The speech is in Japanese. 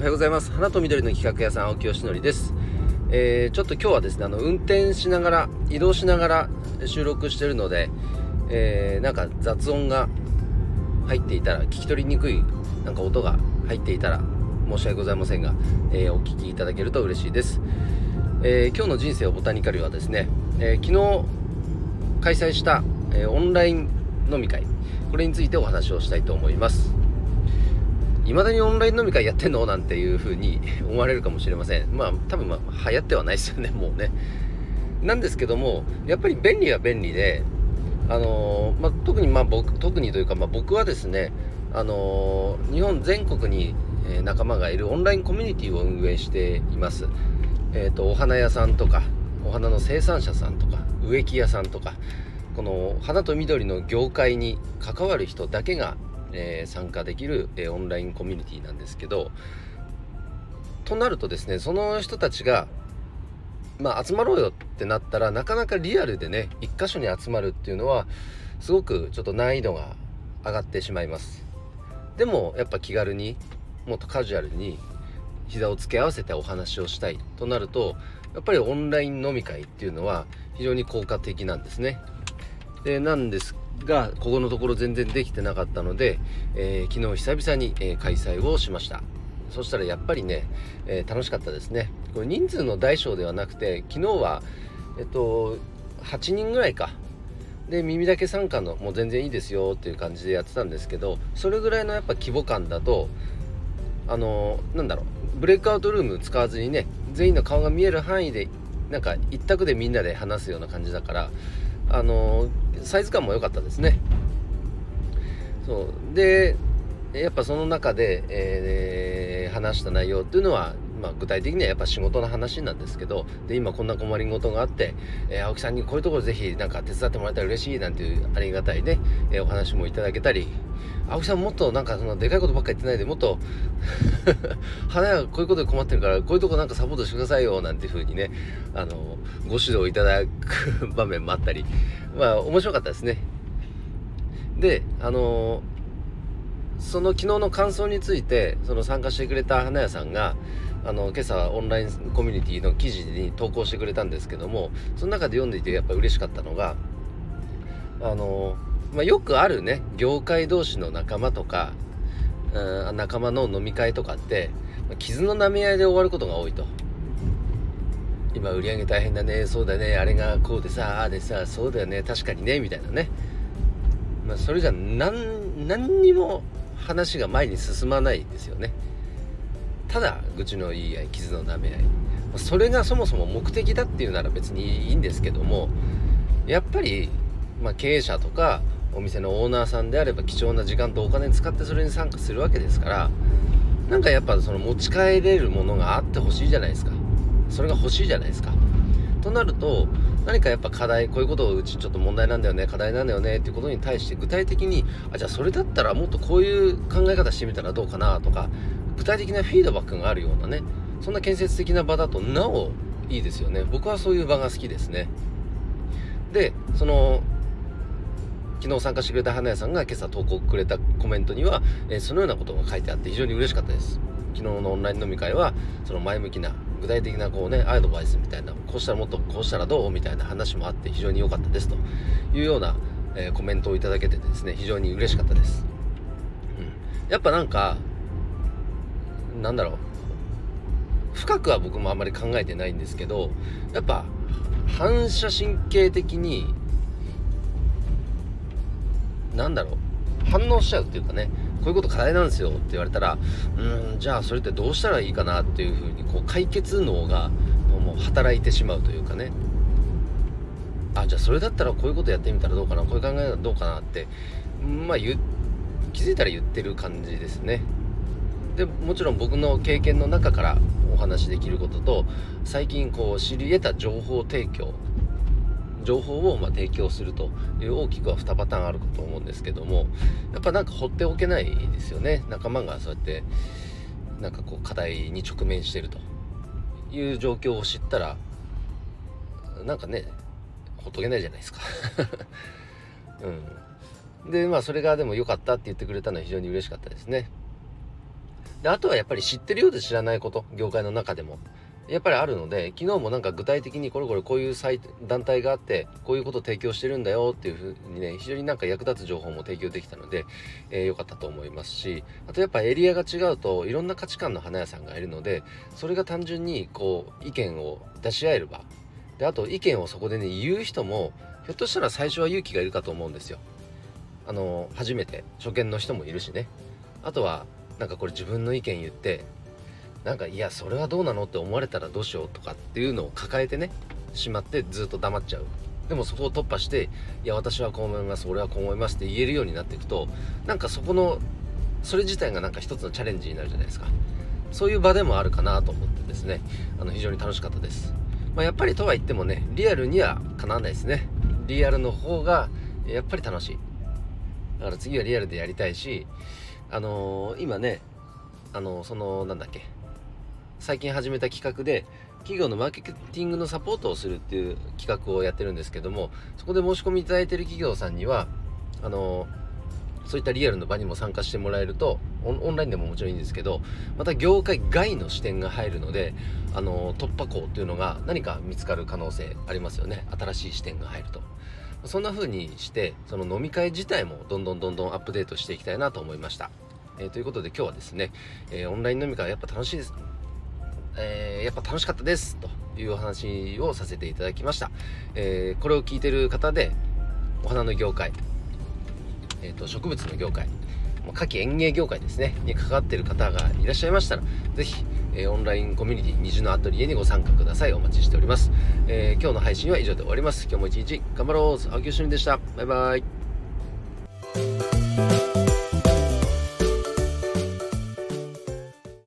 おはようございます。花と緑の企画屋さん青木よしのりです、えー、ちょっと今日はですねあの運転しながら移動しながら収録してるので、えー、なんか雑音が入っていたら聞き取りにくいなんか音が入っていたら申し訳ございませんが、えー、お聞きいただけると嬉しいです、え今日の人生をボタニカルはですね、え昨日開催した、えオンライン飲み会これについてお話をしたいと思います。いまだにオンライン飲み会やってんの？なんていう風に思われるかもしれません。まあ多分まあ流行ってはないですよね。もうね。なんですけどもやっぱり便利は便利であのー、まあ、特にまあ僕特にというか、まあ、僕はですねあのー、日本全国に仲間がいるオンラインコミュニティを運営しています。えっ、ー、とお花屋さんとかお花の生産者さんとか植木屋さんとかこの花と緑の業界に関わる人だけがえー、参加できる、えー、オンラインコミュニティなんですけどとなるとですねその人たちがまあ集まろうよってなったらなかなかリアルでね一箇所に集まるっていうのはすごくちょっと難易度が上がってしまいます。でもやっぱ気軽にもっとカジュアルに膝を付け合わせてお話をしたい。となるとやっぱりオンライン飲み会っていうのは非常に効果的なんですね。でなんですがここのところ全然できてなかったので、えー、昨日久々に、えー、開催をしました。そしたらやっぱりね、えー、楽しかったですね。これ人数の大小ではなくて昨日はえっと8人ぐらいか。で耳だけ参加のもう全然いいですよっていう感じでやってたんですけどそれぐらいのやっぱ規模感だとあのなんだろうブレイクアウトルーム使わずにね全員の顔が見える範囲でなんか一択でみんなで話すような感じだからあのサイズ感も良かったですね。そう。でやっぱその中で、えー、話した内容っていうのは、まあ、具体的にはやっぱ仕事の話なんですけどで今こんな困りごとがあって、えー、青木さんにこういうところぜひなんか手伝ってもらえたら嬉しいなんていうありがたいね、えー、お話もいただけたり青木さんもっとなんかそのでかいことばっか言ってないでもっと 花屋こういうことで困ってるからこういうとこなんかサポートしてくださいよなんていう風にねあのご指導いただく場面もあったりまあ面白かったですね。であのその昨日の感想についてその参加してくれた花屋さんがあの今朝オンラインコミュニティの記事に投稿してくれたんですけどもその中で読んでいてやっぱ嬉しかったのがあのまあ、よくあるね業界同士の仲間とか、うん、仲間の飲み会とかって、ま、傷の舐め合いで終わることが多いと。今売り上げ大変だねそうだねあれがこうでさああでさそうだよね確かにねみたいなね、まあ、それじゃ何何にも話が前に進まないですよね。ただ愚痴の言い合い傷の舐め合い。それがそもそも目的だっていうなら別にいいんですけどもやっぱり、まあ、経営者とかお店のオーナーさんであれば貴重な時間とお金使ってそれに参加するわけですからなんかやっぱその持ち帰れるものがあってほしいじゃないですか。それが欲しいじゃないですか。となると何かやっぱ課題こういうことをうちちょっと問題なんだよね課題なんだよねっていうことに対して具体的にあじゃあそれだったらもっとこういう考え方してみたらどうかなとか具体的なフィードバックがあるようなねそんな建設的な場だとなおいいですよね。僕はそういう場が好きですね。でその昨日参加してくれた花屋さんが今朝投稿くれたコメントには、え、そのようなことが書いてあって非常に嬉しかったです。昨日のオンライン飲み会はその前向きな具体的なこうねアドバイスみたいなこうしたらもっとこうしたらどうみたいな話もあって非常に良かったですというような、えー、コメントをいただけてですね非常に嬉しかったです、うん、やっぱなんかなんだろう。深くは僕もあんまり考えてないんですけどやっぱ反射神経的になんだろう。反応しちゃうっていうかねこういうこと課題なんですよって言われたらうんじゃあそれってどうしたらいいかなっていうふうにこう解決脳がもう働いてしまうというかね。あじゃあそれだったらこういうことやってみたらどうかなこういう考えたらどうかなってまあ気づいたら言ってる感じですね。でもちろん僕の経験の中からお話しできることと最近こう知り得た情報提供情報をま提供するという大きくは2パターンあるかと思うんですけどもやっぱなんか放っておけないですよね。仲間がそうやってなんかこう課題に直面してるという状況を知ったらなんかねほっとけないじゃないですか。うん。でまあそれがでも良かったって言ってくれたのは非常に嬉しかったですね。であとはやっぱり知ってるようで知らないこと業界の中でも。やっぱりあるので昨日もなんか具体的にこれこれこういうサイ団体があってこういうことを提供してるんだよっていうふうにね非常になんか役立つ情報も提供できたので良、えー、かったと思いますしあとやっぱエリアが違うといろんな価値観の花屋さんがいるのでそれが単純にこう意見を出し合える場であと意見をそこでね言う人もひょっとしたら最初は勇気がいるかと思うんですよ。あの初めて初見の人もいるしね。あとはなんかこれ自分の意見言ってなんかいやそれはどうなのって思われたらどうしようとかっていうのを抱えてねしまってずっと黙っちゃう。でもそこを突破していや私はこう思います俺はこう思いますって言えるようになっていくとなんかそこのそれ自体がなんか一つのチャレンジになるじゃないですか。そういう場でもあるかなと思ってですねあの非常に楽しかったです、まあ、やっぱりとは言ってもねリアルにはかなわないですね。リアルの方がやっぱり楽しい。だから次はリアルでやりたいしあのー、今ねあのー、そのなんだっけ最近始めた企画で企業のマーケティングのサポートをするっていう企画をやってるんですけどもそこで申し込みいただいてる企業さんにはあのそういったリアルの場にも参加してもらえるとオンラインでももちろんいいんですけどまた業界外の視点が入るのであの突破口っていうのが何か見つかる可能性ありますよね。新しい視点が入ると。そんな風にしてその飲み会自体もどんどんどんどんアップデートしていきたいなと思いました、えー、ということで今日はですね、えー、オンライン飲み会やっぱ楽しいです。えー、やっぱ楽しかったです。というお話をさせていただきました、え、これを聞いてる方でお花の業界、えーと、植物の業界夏季園芸業界ですねに関わっている方がいらっしゃいましたら是非、えー、オンラインコミュニティ虹のアトリエにご参加ください。お待ちしております、えー、今日の配信は以上で終わります。今日も一日頑張ろう。青木よしのりでした。バイバイ。